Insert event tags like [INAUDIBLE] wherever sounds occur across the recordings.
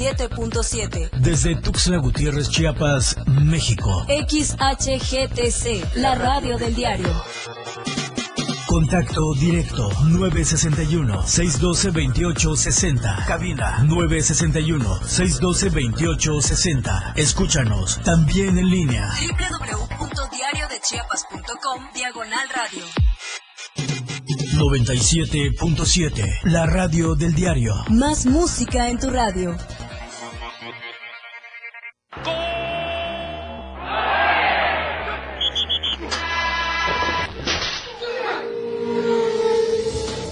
97.7. Desde Tuxtla Gutiérrez, Chiapas, México. XHGTC, la radio del diario. Contacto directo 961-612-2860. Cabina 961-612-2860. Escúchanos también en línea. www.diariodechiapas.com Diagonal Radio. 97.7. La radio del diario. Más música en tu radio.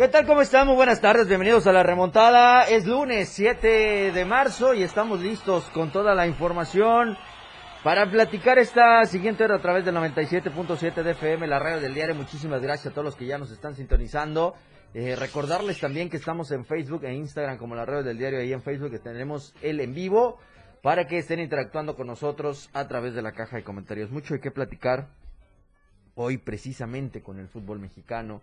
¿Qué tal? ¿Cómo están? Muy buenas tardes, bienvenidos a la remontada. Es lunes 7 de marzo y estamos listos con toda la información para platicar esta siguiente hora a través del 97.7 de FM, la radio del diario. Muchísimas gracias a todos los que ya nos están sintonizando. Eh, recordarles también que estamos en Facebook e Instagram como la radio del diario. Ahí en Facebook que tenemos el en vivo para que estén interactuando con nosotros a través de la caja de comentarios. Mucho hay que platicar hoy precisamente con el fútbol mexicano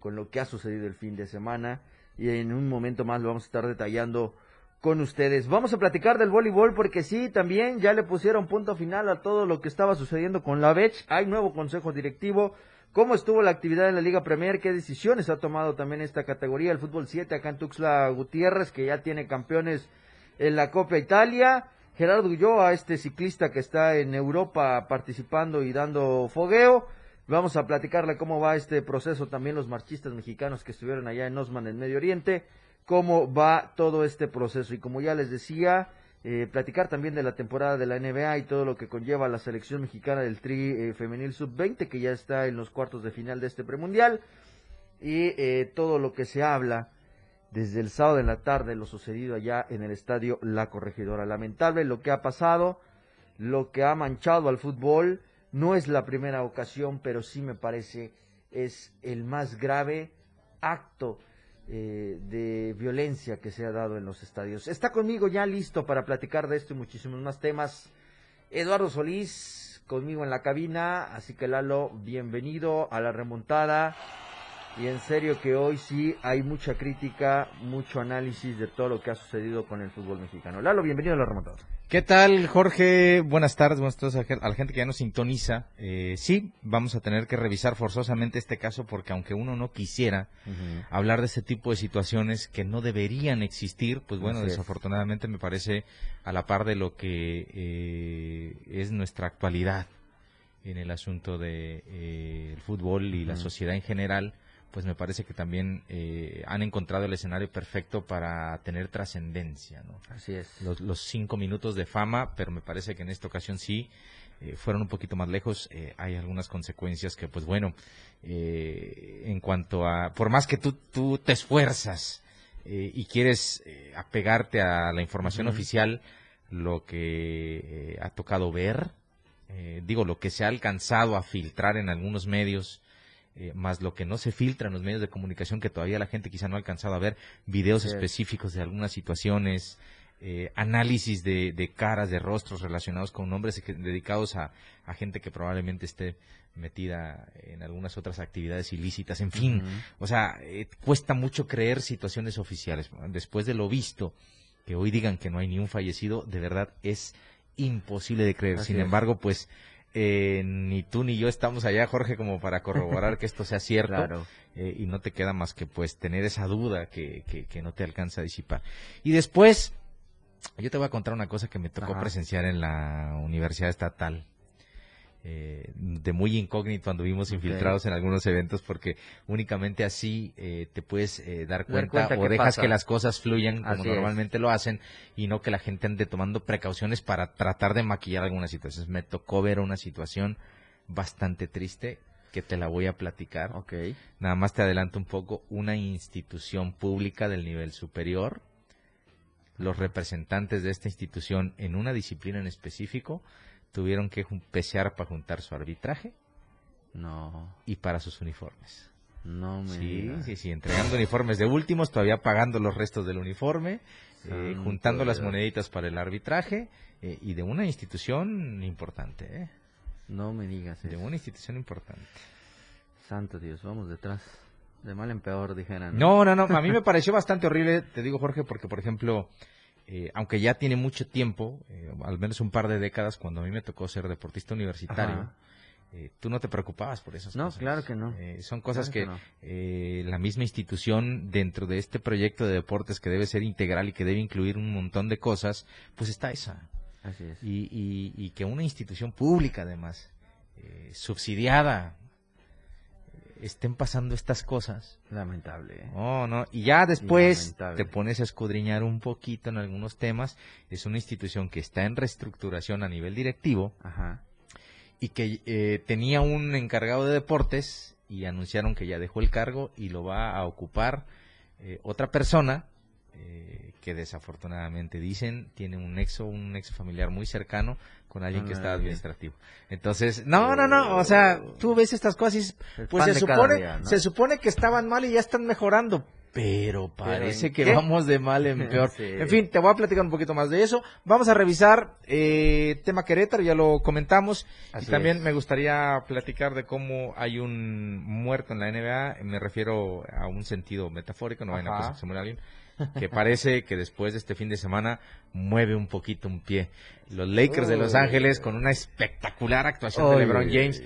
con lo que ha sucedido el fin de semana y en un momento más lo vamos a estar detallando con ustedes. Vamos a platicar del voleibol porque sí, también ya le pusieron punto final a todo lo que estaba sucediendo con la BECH. Hay nuevo consejo directivo. ¿Cómo estuvo la actividad en la Liga Premier? ¿Qué decisiones ha tomado también esta categoría? El fútbol 7 acá en Tuxtla Gutiérrez, que ya tiene campeones en la Copa Italia. Gerardo Ulloa, este ciclista que está en Europa participando y dando fogueo. Vamos a platicarle cómo va este proceso, también los marchistas mexicanos que estuvieron allá en Osman, en Medio Oriente, cómo va todo este proceso. Y como ya les decía, eh, platicar también de la temporada de la NBA y todo lo que conlleva la selección mexicana del Tri eh, Femenil Sub-20, que ya está en los cuartos de final de este premundial, y eh, todo lo que se habla desde el sábado de la tarde, lo sucedido allá en el estadio La Corregidora. Lamentable lo que ha pasado, lo que ha manchado al fútbol no es la primera ocasión, pero sí me parece es el más grave acto eh, de violencia que se ha dado en los estadios. Está conmigo ya listo para platicar de esto y muchísimos más temas. Eduardo Solís, conmigo en la cabina, así que Lalo, bienvenido a la remontada. Y en serio que hoy sí hay mucha crítica, mucho análisis de todo lo que ha sucedido con el fútbol mexicano. Lalo, bienvenido a la remontada. ¿Qué tal, Jorge? Buenas tardes, buenas tardes a la gente que ya nos sintoniza. Eh, sí, vamos a tener que revisar forzosamente este caso porque aunque uno no quisiera hablar de este tipo de situaciones que no deberían existir, pues bueno, Así es. desafortunadamente me parece a la par de lo que eh, es nuestra actualidad en el asunto de eh, el fútbol y la sociedad en general, pues me parece que también eh, han encontrado el escenario perfecto para tener trascendencia, ¿no? Así es. los, los cinco minutos de fama, pero me parece que en esta ocasión sí eh, fueron un poquito más lejos. Eh, hay algunas consecuencias que, pues bueno, eh, en cuanto a, por más que tú, tú te esfuerzas y quieres eh, apegarte a la información oficial, lo que ha tocado ver, digo, lo que se ha alcanzado a filtrar en algunos medios, eh, más lo que no se filtra en los medios de comunicación, que todavía la gente quizá no ha alcanzado a ver, videos específicos de algunas situaciones, eh, análisis de, de caras, de rostros relacionados con nombres dedicados a, a gente que probablemente esté metida en algunas otras actividades ilícitas, en fin, o sea, eh, cuesta mucho creer situaciones oficiales. Después de lo visto, que hoy digan que no hay ni un fallecido, de verdad es imposible de creer. Así Sin es. embargo, pues eh, ni tú ni yo estamos allá, Jorge, como para corroborar que esto sea cierto. Claro. eh, y no te queda más que pues tener esa duda que, que, que no te alcanza a disipar. Y después, yo te voy a contar una cosa que me tocó Ajá. presenciar en la Universidad Estatal. Eh, de muy incógnito anduvimos infiltrados en algunos eventos porque únicamente así eh, te puedes eh, dar cuenta, cuenta o dejas pasa. que las cosas fluyan como Así es. normalmente lo hacen y no que la gente ande tomando precauciones para tratar de maquillar algunas situaciones. Me tocó ver una situación bastante triste que te la voy a platicar. Ok. Nada más te adelanto un poco, una institución pública del nivel superior los representantes de esta institución en una disciplina en específico tuvieron que pesear para juntar su arbitraje No, y para sus uniformes. no me Sí, digas. sí, sí, entregando uniformes de últimos, todavía pagando los restos del uniforme, eh, juntando las moneditas para el arbitraje eh, y de una institución importante, ¿eh? No me digas De eso. una institución importante. Santo Dios, vamos detrás. De mal en peor, dijeran. No, no, no, a mí me pareció bastante horrible, te digo Jorge, porque por ejemplo, eh, aunque ya tiene mucho tiempo, eh, al menos un par de décadas, cuando a mí me tocó ser deportista universitario, eh, tú no te preocupabas por esas No, cosas. claro que no. Eh, son cosas Claro que, que no. la misma institución dentro de este proyecto de deportes que debe ser integral y que debe incluir un montón de cosas, pues está esa. Así es. Y, y- y que una institución pública además, subsidiada, estén pasando estas cosas. Lamentable, ¿eh? Oh, no. Y ya después Lamentable. te pones a escudriñar un poquito en algunos temas. Es una institución que está en reestructuración a nivel directivo Ajá. y que eh, tenía un encargado de deportes y anunciaron que ya dejó el cargo y lo va a ocupar eh, otra persona eh, que desafortunadamente dicen tiene un nexo, un nexo familiar muy cercano con alguien que está Ándale. administrativo. Entonces, no, no, no, o sea, tú ves estas cosas y pues se supone, día, ¿no? se supone que estaban mal y ya están mejorando. Pero parece ¿en que qué? vamos de mal en [LAUGHS] peor. Sí. En fin, te voy a platicar un poquito más de eso. Vamos a revisar eh, tema Querétaro, ya lo comentamos. Así y también es. me gustaría platicar de cómo hay un muerto en la NBA. Me refiero a un sentido metafórico, no vayan a pensar que se muere alguien. Que parece que después de este fin de semana mueve un poquito un pie. Los Lakers de Los. Ángeles con una espectacular actuación de LeBron James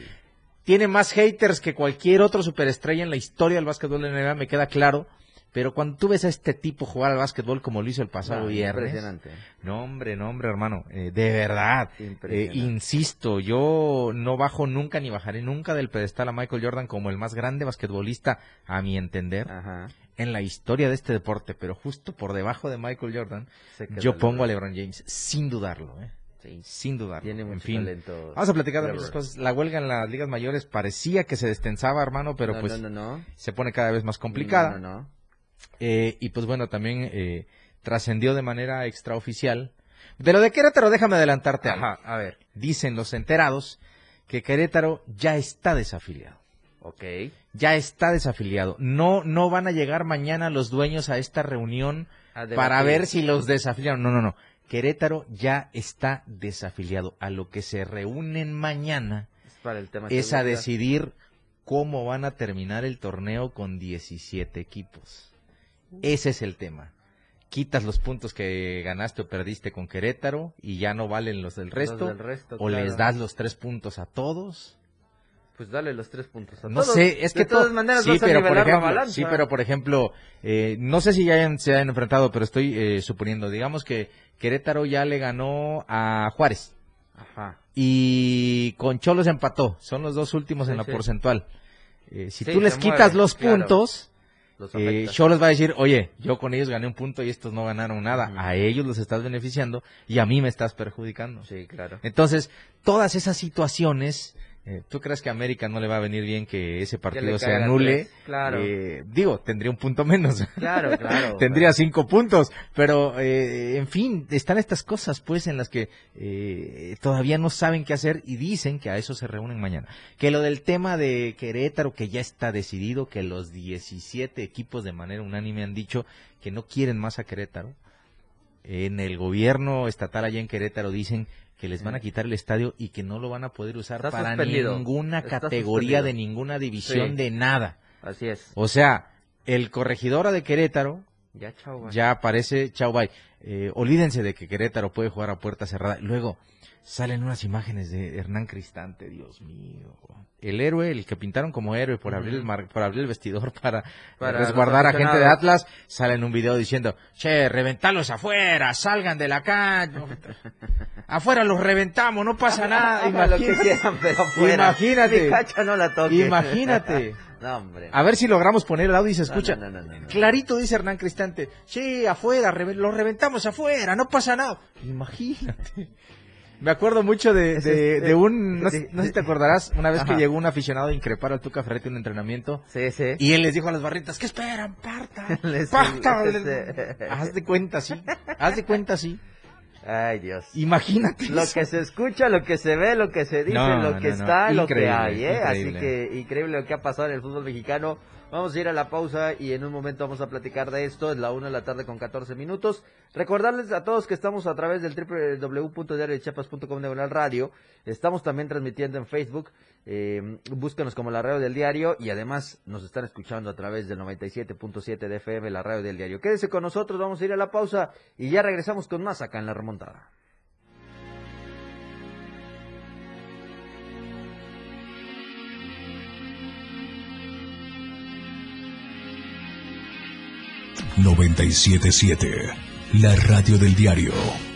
tiene más haters que cualquier otro superestrella en la historia del básquetbol de NBA, me queda claro. Pero cuando tú ves a este tipo jugar al básquetbol como lo hizo el pasado Ah, viernes, Impresionante. no hombre, no hombre, hermano, eh, de verdad, eh, insisto, yo no bajo nunca ni bajaré nunca del pedestal a Michael Jordan como el más grande basquetbolista, a mi entender, Ajá. En la historia de este deporte, pero justo por debajo de Michael Jordan, yo pongo a LeBron James, sin dudarlo, eh, Sí. sin dudarlo. Tiene en mucho fin, talento. Vamos a platicar de muchas cosas. La huelga en las ligas mayores parecía que se destensaba, hermano, pero no, pues No, no, no. se pone cada vez más complicada. Eh, y pues bueno, también eh, trascendió de manera extraoficial. De lo de Querétaro, déjame adelantarte. Ajá, a ver. Dicen los enterados que Querétaro ya está desafiliado. Ok. Ya está desafiliado. No, no van a llegar mañana los dueños a esta reunión A para ver si los desafiliaron. No, no, no. Querétaro ya está desafiliado. A lo que se reúnen mañana Es para el tema es a decidir cómo van a terminar el torneo con 17 equipos. Ese es el tema. Quitas los puntos que ganaste o perdiste con Querétaro y ya no valen los del Los resto. del resto, o claro. les das los tres puntos a todos. Pues dale los tres puntos a No todos. sé, es que de todas to- maneras sí, vas a por la ejemplo, balanza. sí, pero por ejemplo, eh, no sé si ya hayan- se hayan enfrentado, pero estoy eh, suponiendo, digamos que Querétaro ya le ganó a Juárez Ajá. y con Cholos empató, son los dos últimos en la sí. porcentual. Eh, si tú les quitas mueve, los claro. puntos, eh. Cholos va a decir, oye, yo con ellos gané un punto y estos no ganaron nada, a ellos los estás beneficiando y a mí me estás perjudicando. Sí, claro. Entonces, todas esas situaciones, eh, ¿tú crees que a América no le va a venir bien que ese partido se anule? claro. Eh, digo, tendría un punto menos. [LAUGHS] Claro, claro. [LAUGHS] tendría cinco puntos, pero eh, en fin, están estas cosas pues en las que eh, todavía no saben qué hacer y dicen que a eso se reúnen mañana. Que lo del tema de Querétaro, que ya está decidido, que los 17 equipos de manera unánime han dicho que no quieren más a Querétaro. En el gobierno estatal allá en Querétaro dicen que les van a quitar el estadio y que no lo van a poder usar Está para suspendido. ninguna Está categoría suspendido. de ninguna división Sí. de nada. Así es. O sea, el corregidora de Querétaro Ya, aparece, chao bye. Eh, olvídense de que Querétaro puede jugar a puerta cerrada. Luego salen unas imágenes de Hernán Cristante, Dios mío. El héroe, el que pintaron como héroe por abrir el, mar- por abrir el vestidor para, Para resguardar a gente de. Atlas, sale en un video diciendo, che, reventalos afuera, salgan de la cancha. [LAUGHS] afuera los reventamos, no pasa nada. [LAUGHS] Imagínate. Imagínate. No la. Imagínate. [LAUGHS] no, hombre. A ver si logramos poner el audio y se escucha. no, no, no, no. Clarito dice Hernán Cristante, sí, afuera, reve- lo reventamos afuera, no pasa nada. Imagínate. Me acuerdo mucho de, de, de un, no, sé- no sé si te acordarás, una vez que llegó un aficionado a increpar al Tuca Ferretti en un entrenamiento Sí, sí. y él les dijo a las barritas, ¿qué esperan? ¡Parta! [LAUGHS] ¡Parta! Haz de cuenta, sí. Haz de cuenta, sí. Ay, Dios. Imagínate Lo eso. que se escucha, lo que se ve, lo que se dice, No, lo que no, está, lo que hay, ¿eh? Así que increíble lo que ha pasado en el fútbol mexicano. Vamos a ir a la pausa y en un momento vamos a platicar de esto. Es la una de la tarde con 14 minutos. Recordarles a todos que estamos a través del www.diariodechiapas.com de radio. Estamos también transmitiendo en Facebook. Eh, búscanos como la radio del diario y además nos están escuchando a través del 97.7 de FM, la radio del diario. Quédese con nosotros, vamos a ir a la pausa y ya regresamos con más acá en la remontada. 977, la radio del diario.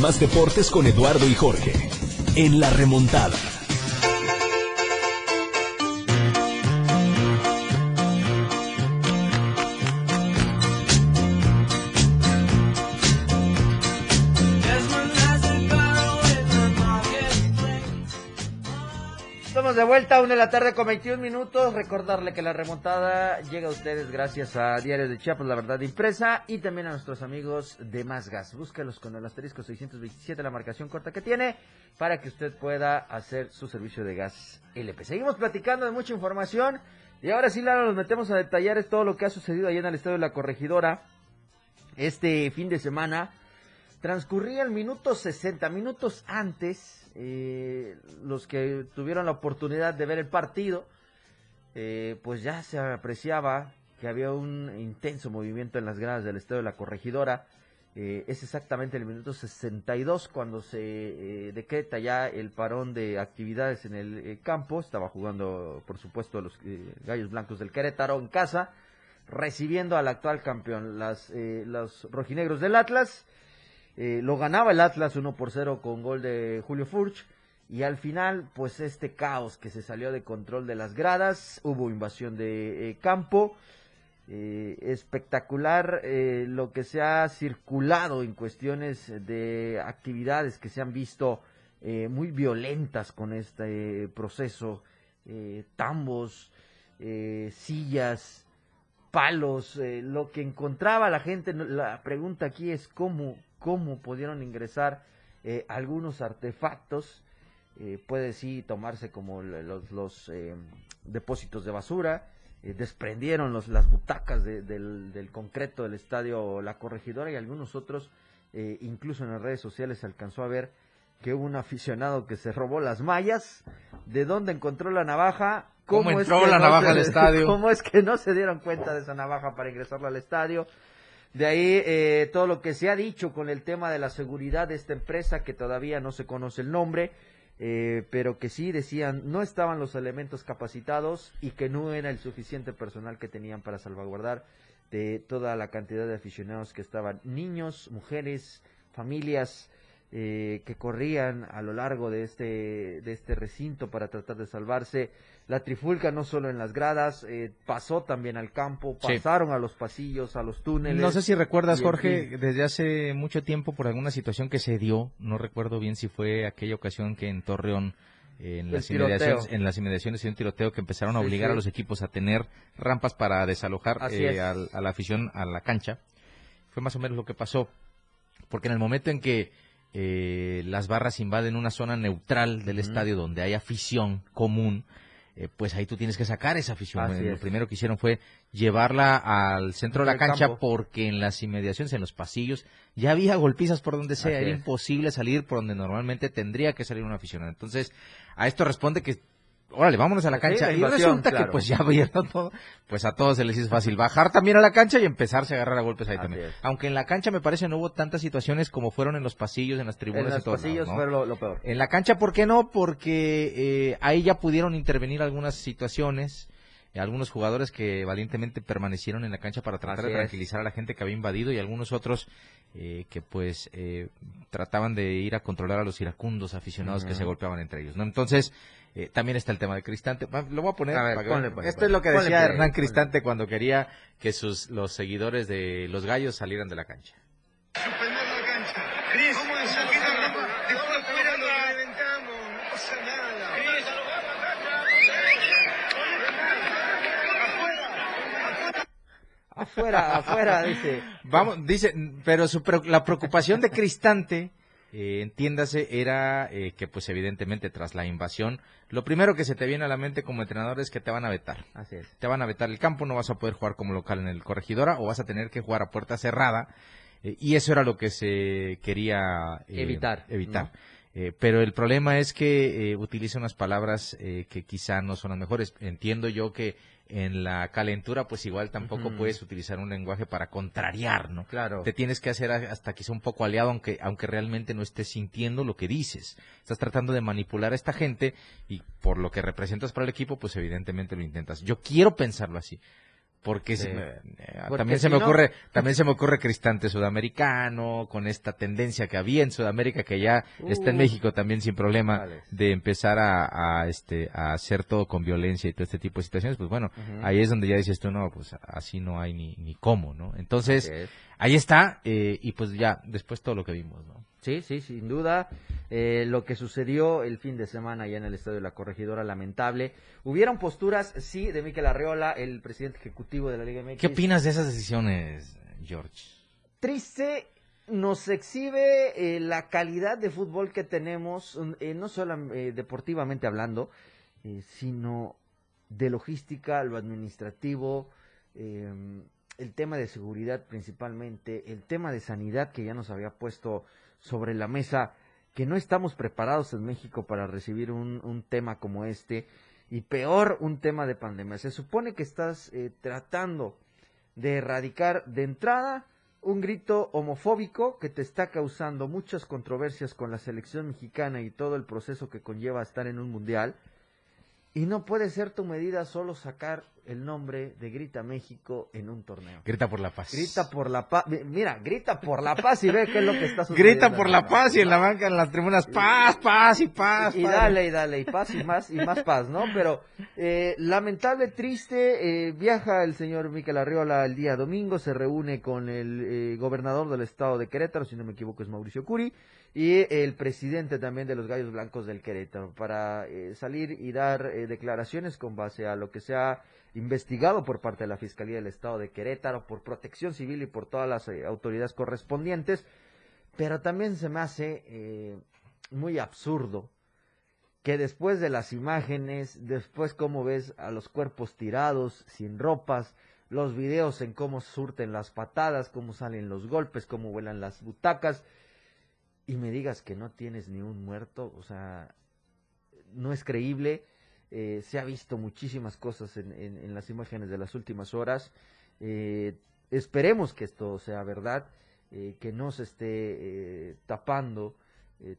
Más deportes con Eduardo y Jorge. En la remontada. De vuelta, una de la tarde con 21 minutos. Recordarle que la remontada llega a ustedes gracias a Diario de Chiapas, La Verdad Impresa, y también a nuestros amigos de Más Gas. Búscalos con el asterisco 627, la marcación corta que tiene, para que usted pueda hacer su servicio de gas LP. Seguimos platicando de mucha información, y ahora sí, Lara, nos metemos a detallar todo lo que ha sucedido allá en el Estadio de la Corregidora este fin de semana. Transcurría el minuto 60, minutos antes, eh, los que tuvieron la oportunidad de ver el partido, eh, pues ya se apreciaba que había un intenso movimiento en las gradas del Estadio de la Corregidora. Eh, es exactamente el minuto 62 cuando se eh, decreta ya el parón de actividades en el eh, campo. Estaba jugando, por supuesto, los Gallos Blancos del Querétaro en casa, recibiendo al actual campeón, las, los rojinegros del Atlas. Eh, lo ganaba el Atlas 1 por 0 con gol de Julio Furch. Y al final, pues este caos que se salió de control de las gradas, hubo invasión de eh, campo. Eh, espectacular lo que se ha circulado en cuestiones de actividades que se han visto muy violentas con este proceso. Tambos, sillas, palos, lo que encontraba la gente. La pregunta aquí es cómo, cómo pudieron ingresar eh, algunos artefactos. Eh, puede sí tomarse como los, los eh, depósitos de basura. eh, desprendieron los, las butacas de- del, del concreto del estadio La Corregidora y algunos otros, eh, incluso en las redes sociales se alcanzó a ver que hubo un aficionado que se robó las mallas, de dónde encontró la navaja, ¿Cómo es entró que la no navaja se- al estadio? [LAUGHS] cómo es que no se dieron cuenta de esa navaja para ingresarla al estadio. De ahí eh, todo lo que se ha dicho con el tema de la seguridad de esta empresa, que todavía no se conoce el nombre, eh, pero que sí decían no estaban los elementos capacitados y que no era el suficiente personal que tenían para salvaguardar de toda la cantidad de aficionados que estaban, niños, mujeres, familias eh, que corrían a lo largo de este, de este recinto para tratar de salvarse. La trifulca no solo en las gradas, eh, pasó también al campo, Sí. pasaron a los pasillos, a los túneles. No sé si recuerdas, Jorge, fin. desde hace mucho tiempo por alguna situación que se dio, no recuerdo bien si fue aquella ocasión que en Torreón, en, las inmediaciones, en las inmediaciones de un tiroteo que empezaron a obligar sí. a los equipos a tener rampas para desalojar eh, a la afición a la cancha. Fue más o menos lo que pasó. Porque en el momento en que eh, las barras invaden una zona neutral del estadio donde hay afición común, eh, pues ahí tú tienes que sacar esa afición. Así Eh, Lo es. primero que hicieron fue llevarla al centro de la cancha campo. porque en las inmediaciones, en los pasillos, ya había golpizas por donde sea. Así Era es. imposible salir por donde normalmente tendría que salir un aficionado. Entonces, a esto responde que, órale, vámonos a la Sí, cancha. la y resulta que pues ya vieron todo, pues a todos se les hizo fácil bajar también a la cancha y empezarse a agarrar a golpes ahí Así también. es. Aunque en la cancha me parece no hubo tantas situaciones como fueron en los pasillos, en las tribunas En y los todo. pasillos fue lo, lo peor. En la cancha, ¿por qué no? Porque eh, ahí ya pudieron intervenir algunas situaciones, algunos jugadores que valientemente permanecieron en la cancha para tratar Así de es. tranquilizar a la gente que había invadido y algunos otros eh, que pues eh, trataban de ir a controlar a los iracundos aficionados que se golpeaban entre ellos, ¿no? Entonces, eh, también está el tema de Cristante. Va, Lo voy a poner. A ver, para ponle, ponle, Esto ponle. es lo que Ponle decía Hernán ponle. Cristante cuando quería que sus los seguidores de los gallos salieran de la cancha. Suspender la cancha. Cris, ¿cómo es aquí Después afuera lo reventamos, no pasa nada. Afuera, afuera, dice. Vamos, dice, pero su la preocupación de Cristante, eh, entiéndase, era eh, que pues evidentemente tras la invasión, lo primero que se te viene a la mente como entrenador es que te van a vetar. Así es. Te van a vetar el campo, no vas a poder jugar como local en el corregidora o vas a tener que jugar a puerta cerrada. eh, y eso era lo que se quería eh, Evitar, evitar. Eh, pero el problema es que eh, utiliza unas palabras eh, que quizá no son las mejores. Entiendo yo que en la calentura, pues igual tampoco puedes utilizar un lenguaje para contrariar, ¿no? Claro. Te tienes que hacer hasta quizá un poco aliado, aunque, aunque realmente no estés sintiendo lo que dices. Estás tratando de manipular a esta gente y por lo que representas para el equipo, pues evidentemente lo intentas. Yo quiero pensarlo así. Porque Sí. se me- eh, Porque también se me no- ocurre, [LAUGHS] también se me ocurre Cristante sudamericano, con esta tendencia que había en Sudamérica, que ya está en Uh. México también sin problema, Vale. de empezar a, a, este, a hacer todo con violencia y todo este tipo de situaciones, pues bueno, ahí es donde ya dices tú, no, pues así no hay ni, ni cómo, ¿no? Entonces, ahí está, eh, y pues ya, después todo lo que vimos, ¿no? Sí, sí, sin duda. Eh, lo que sucedió el fin de semana allá en el Estadio de la Corregidora, lamentable. Hubieron posturas, sí, de Miquel Arreola, el presidente ejecutivo de la Liga MX. ¿Qué opinas de esas decisiones, George? Triste nos exhibe eh, la calidad de fútbol que tenemos, eh, no solo eh, deportivamente hablando, eh, sino de logística, lo administrativo, eh, el tema de seguridad principalmente, el tema de sanidad que ya nos había puesto sobre la mesa, que no estamos preparados en México para recibir un, un tema como este, y peor un tema de pandemia. Se supone que estás eh, tratando de erradicar de entrada un grito homofóbico que te está causando muchas controversias con la selección mexicana y todo el proceso que conlleva estar en un mundial. Y no puede ser tu medida solo sacar el nombre de Grita México en un torneo. Grita por la paz. Grita por la paz. Mira, grita por la paz y ve qué es lo que está sucediendo. Grita por la paz y en la banca, en las tribunas, paz, paz y paz. y padre. dale y dale y paz y más y más paz, ¿no? Pero eh, lamentable, triste, eh, viaja el señor Miquel Arriola el día domingo, se reúne con el eh, gobernador del estado de Querétaro, si no me equivoco es Mauricio Curi, y el presidente también de los Gallos Blancos del Querétaro, para eh, salir y dar eh, declaraciones con base a lo que se ha investigado por parte de la Fiscalía del Estado de Querétaro, por protección civil y por todas las eh, autoridades correspondientes, pero también se me hace eh, muy absurdo que después de las imágenes, después cómo ves a los cuerpos tirados, sin ropas, los videos en cómo surten las patadas, cómo salen los golpes, cómo vuelan las butacas, y me digas que no tienes ni un muerto, o sea, no es creíble. Eh, se ha visto muchísimas cosas en, las imágenes de las últimas horas. eh, esperemos que esto sea verdad, eh, que no se esté eh, tapando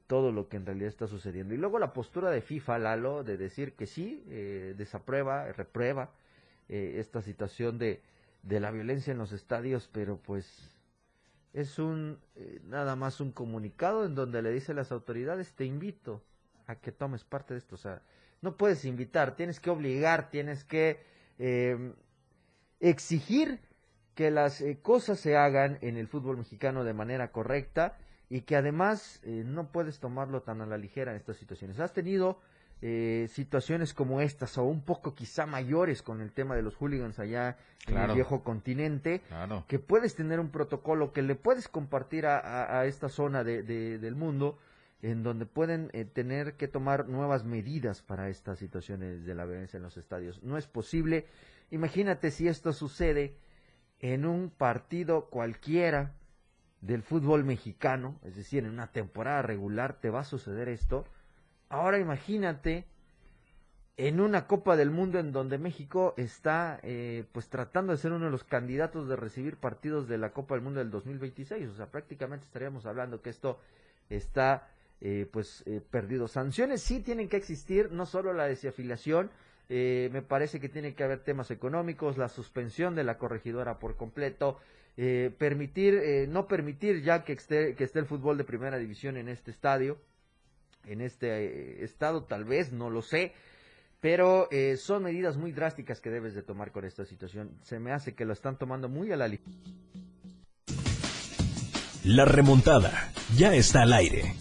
todo lo que en realidad está sucediendo. Y luego la postura de FIFA, Lalo, de decir que sí, desaprueba, reprueba esta situación de, la violencia en los estadios, pero pues es un nada más un comunicado en donde le dice a las autoridades te invito a que tomes parte de esto o sea no puedes invitar tienes que obligar tienes que eh, exigir que las eh, cosas se hagan en el fútbol mexicano de manera correcta y que además eh, no puedes tomarlo tan a la ligera en estas situaciones. Has tenido eh, situaciones como estas o un poco quizá mayores con el tema de los hooligans allá en el viejo continente, que puedes tener un protocolo que le puedes compartir a, esta zona de, del mundo en donde pueden eh, tener que tomar nuevas medidas para estas situaciones de la violencia en los estadios. No es posible. Imagínate si esto sucede en un partido cualquiera del fútbol mexicano, es decir, en una temporada regular te va a suceder esto Ahora imagínate en una Copa del Mundo en donde México está eh, pues tratando de ser uno de los candidatos de recibir partidos de la Copa del Mundo del 2026. O sea, prácticamente estaríamos hablando que esto está eh, pues eh, perdido. Sanciones sí tienen que existir, no solo la desafiliación, me parece que tiene que haber temas económicos, la suspensión de la corregidora por completo, permitir, no permitir ya que esté, que esté el fútbol de primera división en este estadio en este eh, estado, tal vez, no lo sé, pero eh, son medidas muy drásticas que debes de tomar con esta situación. Se me hace que lo están tomando muy a la ligera. La remontada ya está al aire.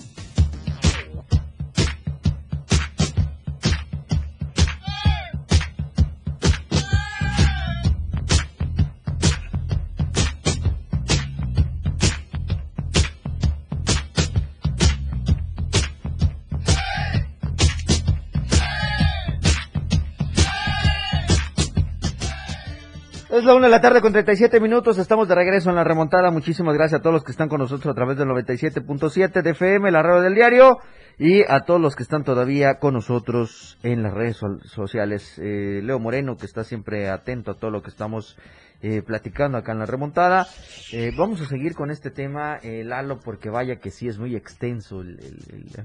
Es la una de la tarde con 37 minutos. Estamos de regreso en la remontada. Muchísimas gracias a todos los que están con nosotros a través del 97.7 de FM, la radio del diario, y a todos los que están todavía con nosotros en las redes sociales. Eh, Leo Moreno, que está siempre atento a todo lo que estamos eh, platicando acá en la remontada. Eh, vamos a seguir con este tema, Lalo, porque vaya que sí es muy extenso el,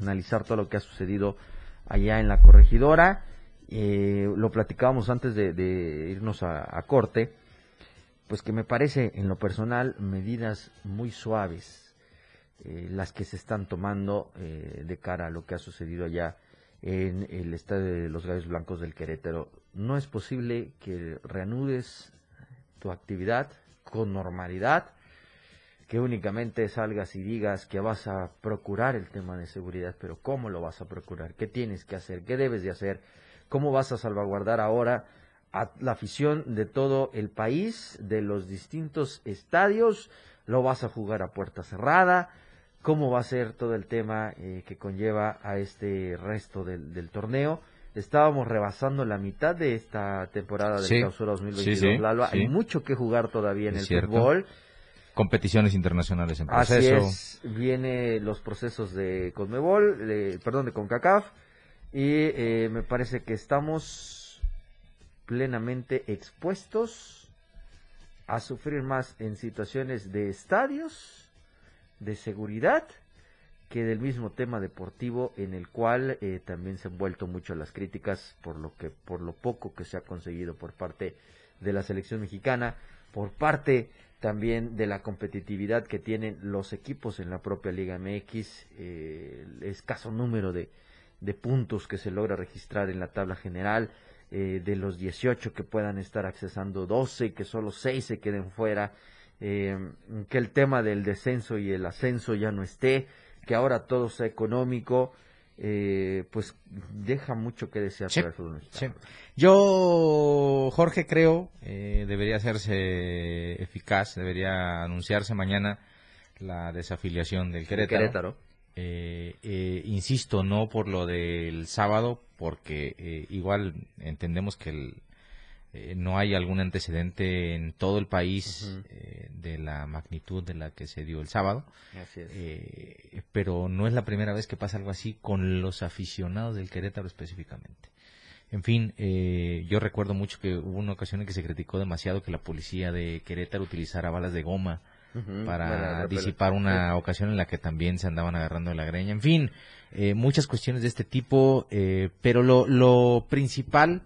analizar todo lo que ha sucedido allá en la corregidora. Eh, lo platicábamos antes de, irnos a, corte, pues que me parece en lo personal medidas muy suaves eh, las que se están tomando eh, de cara a lo que ha sucedido allá en el estadio de los Gallos Blancos del Querétaro. No es posible que reanudes tu actividad con normalidad, que únicamente salgas y digas que vas a procurar el tema de seguridad, pero ¿cómo lo vas a procurar? ¿Qué tienes que hacer? ¿Qué debes de hacer? ¿Cómo vas a salvaguardar ahora a la afición de todo el país, de los distintos estadios? ¿Lo vas a jugar a puerta cerrada? ¿Cómo va a ser todo el tema eh, que conlleva a este resto del, torneo? Estábamos rebasando la mitad de esta temporada del Clausura 2022, Hay mucho que jugar todavía en el fútbol competiciones internacionales en proceso. Así es, viene los procesos de Conmebol, de, perdón, de CONCACAF, y eh, me parece que estamos plenamente expuestos a sufrir más en situaciones de estadios, de seguridad, que del mismo tema deportivo en el cual eh, también se han vuelto mucho las críticas por lo que por lo poco que se ha conseguido por parte de la selección mexicana por parte también de la competitividad que tienen los equipos en la propia Liga MX eh, el escaso número de, de puntos que se logra registrar en la tabla general, eh, de los 18 que puedan estar accesando 12, que solo 6 se queden fuera, eh, que el tema del descenso y el ascenso ya no esté, que ahora todo sea económico, eh, pues deja mucho que desear para el fútbol Yo, Jorge, creo debería hacerse eficaz, debería anunciarse mañana la desafiliación del Querétaro. Eh, eh, insisto, no por lo del sábado, porque eh, igual entendemos que no hay algún antecedente en todo el país de la magnitud de la que se dio el sábado. pero no es la primera vez que pasa algo así con los aficionados del Querétaro específicamente. En fin, yo recuerdo mucho que hubo una ocasión en que se criticó demasiado que la policía de Querétaro utilizara balas de goma para disipar una ocasión en la que también se andaban agarrando de la greña. En fin, eh, muchas cuestiones de este tipo, eh, pero lo, lo principal,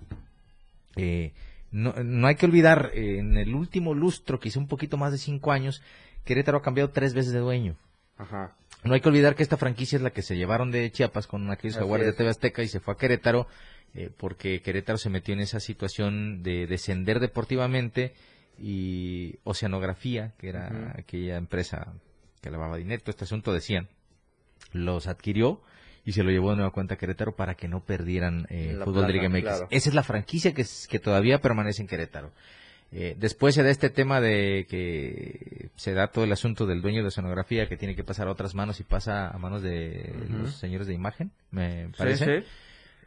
eh, no, no, hay que olvidar, en el último lustro, quizá un poquito más de cinco años, Querétaro ha cambiado tres veces de dueño. No hay que olvidar que esta franquicia es la que se llevaron de Chiapas con aquellos jaguares de TV Azteca y se fue a Querétaro, porque Querétaro se metió en esa situación de descender deportivamente y Oceanografía, que era aquella empresa que lavaba dinero, todo este asunto decían, los adquirió y se lo llevó de nueva cuenta a Querétaro para que no perdieran eh, La Fútbol de Liga MX. claro. Esa es la franquicia que, es- que todavía permanece en Querétaro. Eh, después se da este tema de que se da todo el asunto del dueño de escenografía que tiene que pasar a otras manos y pasa a manos de los señores de imagen, me Sí, parece. sí.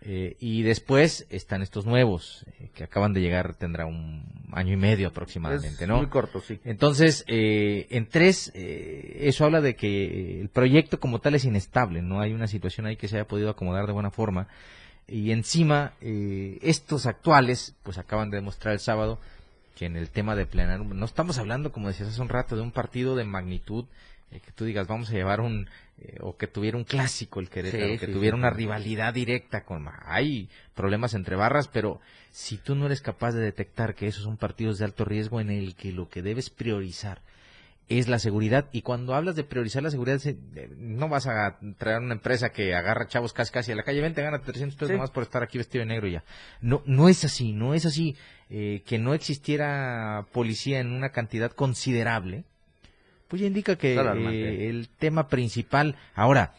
Eh, y después están estos nuevos eh, que acaban de llegar, tendrá un año y medio aproximadamente, Es ¿no? Muy corto, sí. Entonces, eh, en tres, eh, eso habla de que el proyecto como tal es inestable, no hay una situación ahí que se haya podido acomodar de buena forma. Y encima, eh, estos actuales, pues acaban de demostrar el sábado que en el tema de plenario, no estamos hablando, como decías hace un rato, de un partido de magnitud, que tú digas, vamos a llevar un, eh, o que tuviera un clásico el Querétaro, Sí, que sí, tuviera sí, una rivalidad directa con, hay problemas entre barras, pero si tú no eres capaz de detectar que esos son partidos de alto riesgo en el que lo que debes priorizar es la seguridad y cuando hablas de priorizar la seguridad se- no vas a traer una empresa que agarra chavos casi casi a la calle vente gana 300 pesos nomás por estar aquí vestido de negro ya. No no es así no es así Eh, que no existiera policía en una cantidad considerable pues ya indica que eh, el tema principal ahora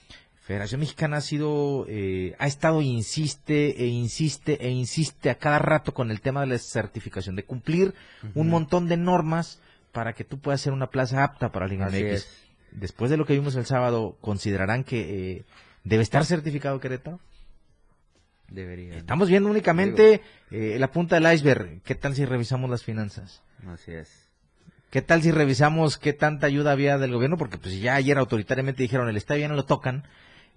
Federación Mexicana ha sido, eh, ha estado insiste e insiste e insiste a cada rato con el tema de la certificación, de cumplir un montón de normas para que tú puedas ser una plaza apta para Liga Así MX. es. Después de lo que vimos el sábado, ¿considerarán que eh, debe estar certificado Querétaro? Debería. Estamos viendo únicamente eh, la punta del iceberg. ¿Qué tal si revisamos las finanzas? Así es. ¿Qué tal si revisamos qué tanta ayuda había del gobierno? Porque pues ya ayer autoritariamente dijeron, el estadio ya no lo tocan.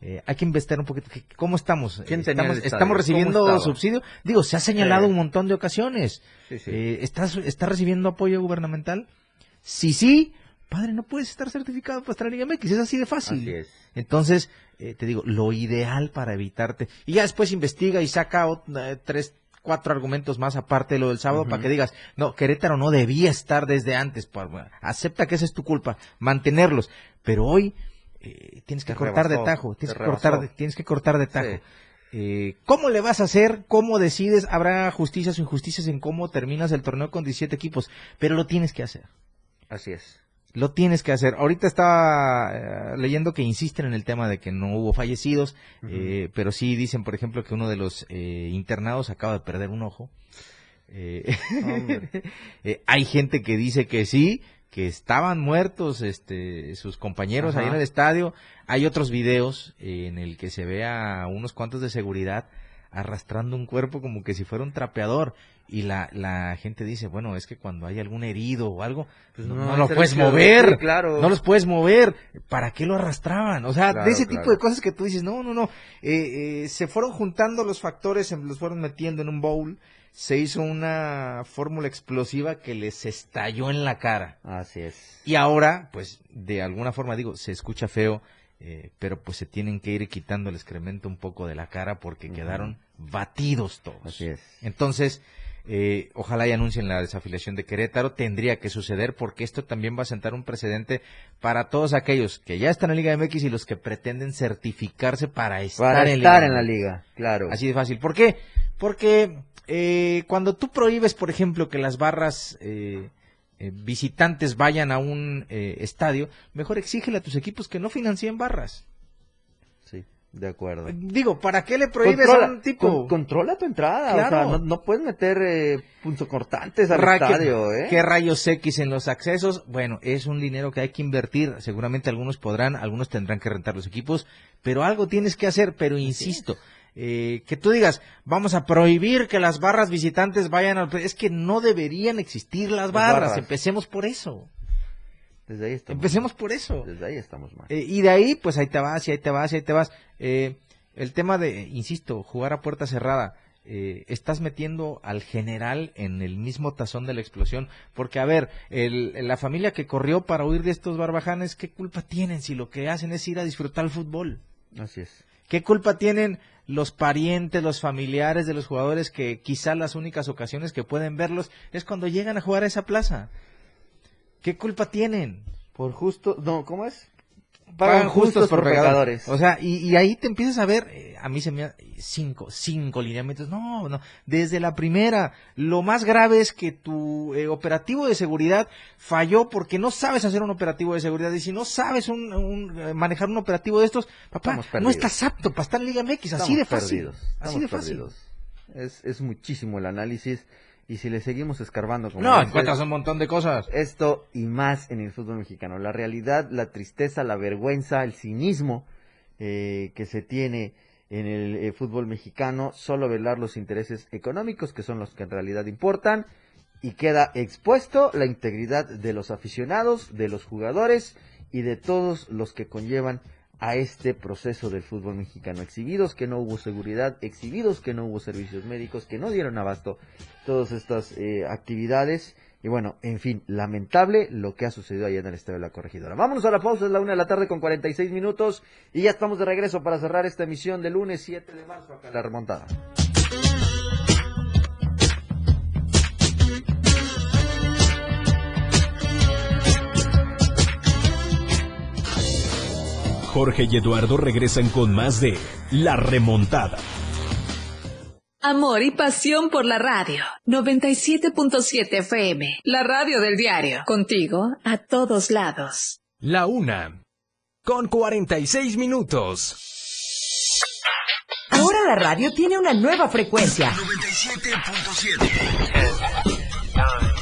Eh, hay que investigar un poquito. ¿Qué- ¿Cómo estamos? ¿Quién Eh, ¿Estamos, estamos recibiendo subsidio? Digo, se ha señalado Sí. un montón de ocasiones. Sí, sí. Eh, ¿estás, ¿Está recibiendo apoyo gubernamental? Si sí, padre, no puedes estar certificado para estar en Liga MX. Es así de fácil. Así es. Entonces, eh, te digo, lo ideal para evitarte. Y ya después investiga y saca tres, cuatro argumentos más aparte de lo del sábado para que digas, no, Querétaro no debía estar desde antes. por- bueno, acepta que esa es tu culpa, mantenerlos. Pero hoy eh, tienes que Te cortar de tajo, tienes que cortar, de, tienes que cortar de tajo. Sí. Eh, ¿Cómo le vas a hacer? ¿Cómo decides? Habrá justicias o injusticias en cómo terminas el torneo con 17 equipos, pero lo tienes que hacer. Así es. Lo tienes que hacer. Ahorita estaba eh, leyendo que insisten en el tema de que no hubo fallecidos, eh, pero sí dicen, por ejemplo, que uno de los eh, internados acaba de perder un ojo. Eh, [LAUGHS] eh, hay gente que dice que sí, que estaban muertos este, sus compañeros ahí en el estadio. Hay otros videos en el que se ve a unos cuantos de seguridad arrastrando un cuerpo como que si fuera un trapeador. Y la, la gente dice, bueno, es que cuando hay algún herido o algo, pues no, No, no lo puedes mover. sí, claro. No los puedes mover. ¿Para qué lo arrastraban? O sea, Claro, de ese claro. tipo de cosas que tú dices, no, no, no. Eh, eh, se fueron juntando los factores, se los fueron metiendo en un bowl. Se hizo una fórmula explosiva que les estalló en la cara. Así es. Y ahora, pues, de alguna forma, digo, se escucha feo, eh, pero pues se tienen que ir quitando el excremento un poco de la cara porque quedaron batidos todos. Así es. Entonces, eh, ojalá y anuncien la desafiliación de Querétaro. Tendría que suceder porque esto también va a sentar un precedente para todos aquellos que ya están en Liga MX y los que pretenden certificarse para estar, Para en, estar Liga en la liga, claro. Así de fácil. ¿Por qué? Porque eh, cuando tú prohíbes, por ejemplo, que las barras eh, eh, visitantes vayan a un eh, estadio, mejor exígele a tus equipos que no financien barras. De acuerdo. Digo, ¿para qué le prohíbes Controla, a un tipo? con- controla tu entrada, Claro. o sea, no, no puedes meter eh, punzocortantes al Ra- ¿qué- estadio, ¿eh? ¿Qué rayos X en los accesos? Bueno, es un dinero que hay que invertir. Seguramente algunos podrán, algunos tendrán que rentar los equipos, pero algo tienes que hacer. Pero insisto, eh, que tú digas, vamos a prohibir que las barras visitantes vayan al... Es que no deberían existir las barras. Empecemos por eso. Desde ahí estamos. Empecemos por eso. Desde ahí estamos mal. Eh, y de ahí, pues ahí te vas, y ahí te vas, y ahí te vas. Eh, el tema de, insisto, jugar a puerta cerrada. eh, estás metiendo al general en el mismo tazón de la explosión. Porque, a ver, el- la familia que corrió para huir de estos barbajanes, ¿qué culpa tienen si lo que hacen es ir a disfrutar el fútbol? Así es. ¿Qué culpa tienen los parientes, los familiares de los jugadores que quizá las únicas ocasiones que pueden verlos es cuando llegan a jugar a esa plaza? ¿Qué culpa tienen? Por justo, no, ¿cómo es? Pagan justos por pecadores. O sea, y, y ahí te empiezas a ver, eh, a mí se me cinco, cinco lineamientos. No, no, desde la primera, lo más grave es que tu eh, operativo de seguridad falló porque no sabes hacer un operativo de seguridad. Y si no sabes un, un, eh, manejar un operativo de estos, papá, no estás apto para estar en Liga MX, así de fácil. perdidos, Así de fácil. perdidos. Es, es muchísimo el análisis y si le seguimos escarbando como No, encuentras un montón de cosas. esto y más en el fútbol mexicano. La realidad, la tristeza, la vergüenza, el cinismo eh, que se tiene en el eh, fútbol mexicano, solo velar los intereses económicos, que son los que en realidad importan, y queda expuesto la integridad de los aficionados, de los jugadores y de todos los que conllevan a este proceso del fútbol mexicano. Exhibidos que no hubo seguridad, exhibidos que no hubo servicios médicos, que no dieron abasto todas estas eh, actividades. Y bueno, en fin, lamentable lo que ha sucedido allá en el Estadio de la Corregidora. Vámonos a la pausa, es la una de la tarde con 46 minutos y ya estamos de regreso para cerrar esta emisión de lunes 7 de marzo acá la remontada. Jorge y Eduardo regresan con más de La Remontada. Amor y pasión por la radio. 97.7 FM. La radio del diario. Contigo a todos lados. La una. Con 46 minutos. Ahora la radio tiene una nueva frecuencia. 97.7.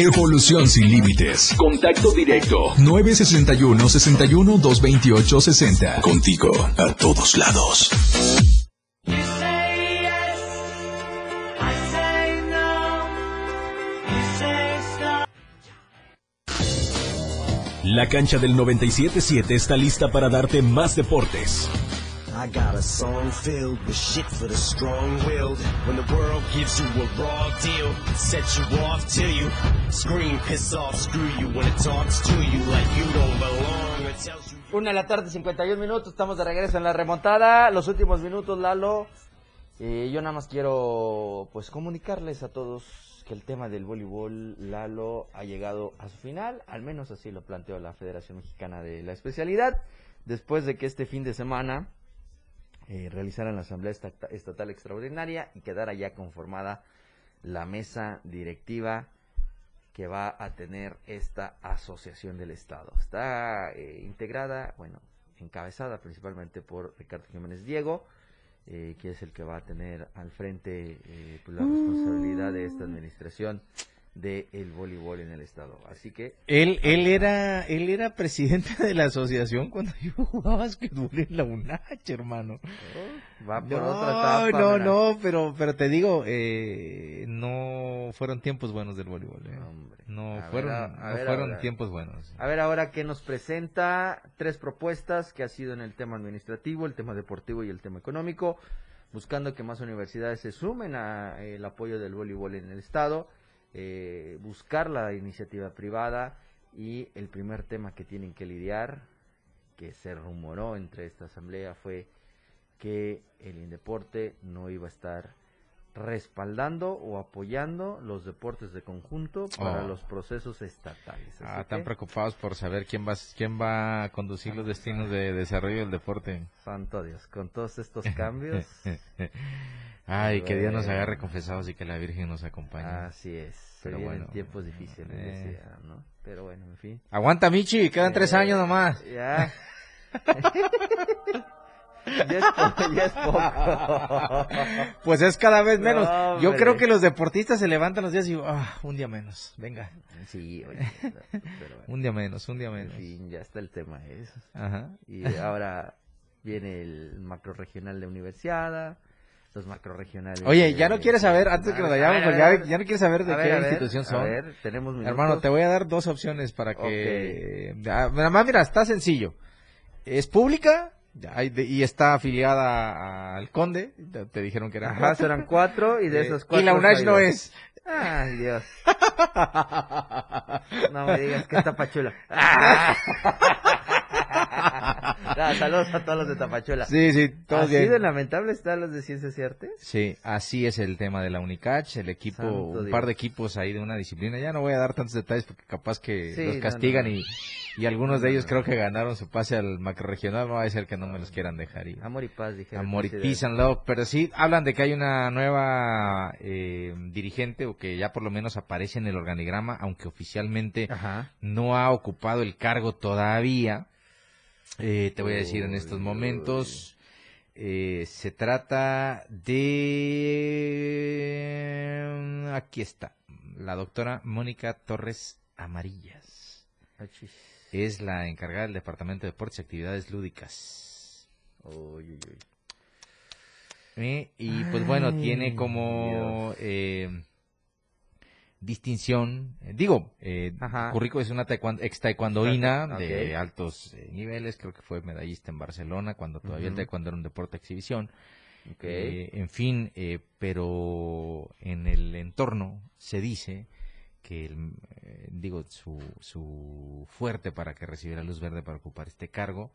Evolución sin límites. Contacto directo. 961 61 228 60. Contigo a todos lados. La cancha del 97.7 está lista para darte más deportes. I got a song filled with shit for the strong-willed. When the world gives you a raw deal, you off till you scream, piss off, screw you when it talks to you like you don't belong. It tells you Una de la tarde, 51 minutos, estamos de regreso en la remontada. Los últimos minutos, Lalo. Eh, yo nada más quiero pues comunicarles a todos que el tema del voleibol, Lalo, ha llegado a su final. Al menos así lo planteó la Federación Mexicana de la Especialidad. Después de que este fin de semana eh, realizaran la Asamblea Estata- Estatal Extraordinaria y quedara ya conformada la mesa directiva que va a tener esta asociación del Estado. Está eh, integrada, bueno, encabezada principalmente por Ricardo Jiménez Diego, eh, que es el que va a tener al frente eh, pues, la responsabilidad de esta administración del voleibol en el Estado. Así que Él, él era, él era presidente de la asociación cuando [LAUGHS] yo jugaba basquetbol en la UNACH, hermano. va por No, otra etapa. no, mira. no, pero, pero te digo, eh, no fueron tiempos buenos del voleibol. eh. Hombre. No ver, fueron, no ver fueron ahora. tiempos buenos. A ver ahora qué nos presenta tres propuestas que ha sido en el tema administrativo, el tema deportivo y el tema económico, buscando que más universidades se sumen a eh, el apoyo del voleibol en el estado, eh, buscar la iniciativa privada y el primer tema que tienen que lidiar, que se rumoró entre esta asamblea fue que el Indeporte no iba a estar respaldando o apoyando los deportes de conjunto para Oh. los procesos estatales. Así Ah, están que- preocupados por saber quién va, quién va a conducir los destinos de desarrollo del deporte. Santo Dios, con todos estos [LAUGHS] cambios. Ay, que Dios nos agarre confesados y que la Virgen nos acompañe. Así es. Pero bueno, tiempos difíciles, eh. decía, ¿no? Pero bueno, en fin. Aguanta, Michi, quedan tres Eh, años nomás. Ya. [LAUGHS] ya, es poco, [LAUGHS] ya es poco. Pues es cada vez menos. No, Yo creo que los deportistas se levantan los días y ah, un día menos. Venga, Sí, oye, pero [LAUGHS] bueno, un día menos, un día en menos. fin, ya está el tema eso. Ajá. Y ahora viene el macro regional de Universiada, los macro regionales. Oye, ya no quieres saber, antes que nos vayamos, pues ya, ya no quieres saber de A qué ver, a institución a son. ver, tenemos minutos. Hermano, te voy a dar dos opciones para que... Ah, Nada más, mira, está sencillo. ¿Es pública Ya, hay de- y está afiliada al Conde. Te, dijeron que eran Ajá, cuatro. serán cuatro y de Eh, esos cuatro. Y la UNACH no es. Ay, Dios. [LAUGHS] No me digas que es Tapachula. [LAUGHS] [LAUGHS] Saludos a todos los de Tapachula. Sí, sí, todos Así bien. de lamentable están los de Ciencias y Artes. Sí, así es el tema de la Unicach, el equipo, Santo un Dios. par de equipos ahí de una disciplina. Ya no voy a dar tantos detalles porque capaz que Sí, los castigan no. y, y algunos No, de ellos creo que ganaron su pase al macroregional. No va a ser que no me los quieran dejar ir. Amor y paz, dije. Amor y peace and love, pero sí hablan de que hay una nueva eh, dirigente o que ya por lo menos aparece en el organigrama, aunque oficialmente Ajá. no ha ocupado el cargo todavía. Eh, te voy a decir en estos momentos. eh, se trata de... Aquí está. La doctora Mónica Torres Amarillas. Achis. Es la encargada del Departamento de Deportes y Actividades Lúdicas. Uy, uy, uy. ¿eh? Y pues bueno, tiene como eh, distinción, eh, digo, eh. Currico es una taekwondo, ex taekwondoína de altos eh, niveles, creo que fue medallista en Barcelona cuando todavía el taekwondo era un deporte de exhibición. Eh, en fin, eh, pero en el entorno se dice que, el, eh, digo, su, su fuerte para que recibiera luz verde para ocupar este cargo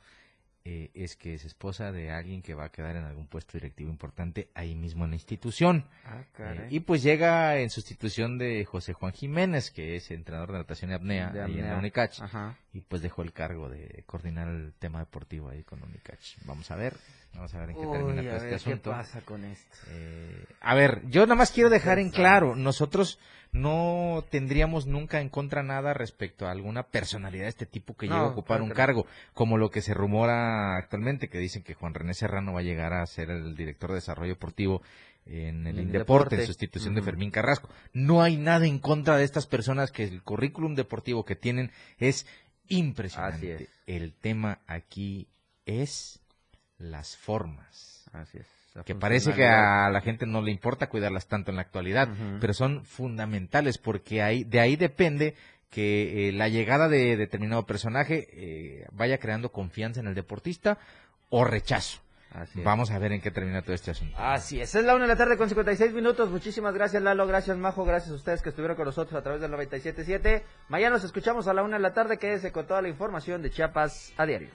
eh, es que es esposa de alguien que va a quedar en algún puesto directivo importante ahí mismo en la institución. Ah, Eh, y pues llega en sustitución de José Juan Jiménez, que es entrenador de natación y apnea, De ahí en la. Unicach. Ajá. Y pues dejó el cargo de coordinar el tema deportivo ahí con Unicach. Vamos a ver, vamos a ver en qué termina todo este ver, ¿qué asunto. pasa con esto? Eh, a ver, yo nada más quiero dejar en claro, nosotros no tendríamos nunca en contra nada respecto a alguna personalidad de este tipo que No, llegue a ocupar claro un cargo, como lo que se rumora actualmente, que dicen que Juan René Serrano va a llegar a ser el director de desarrollo deportivo en el Indeporte, en sustitución de. Fermín Carrasco. No hay nada en contra de estas personas que el currículum deportivo que tienen es impresionante. Es. El tema aquí es las formas Así es. Que parece que a la gente no le importa cuidarlas tanto en la actualidad, pero son fundamentales porque ahí, de ahí depende que eh, la llegada de determinado personaje eh, vaya creando confianza en el deportista o rechazo. Vamos a ver en qué termina todo este asunto. Así es, es la una de la tarde con 56 minutos. Muchísimas gracias Lalo, gracias Majo, gracias a ustedes que estuvieron con nosotros a través del 97.7. Mañana nos escuchamos a la una de la tarde. Quédese con toda la información de Chiapas a diario.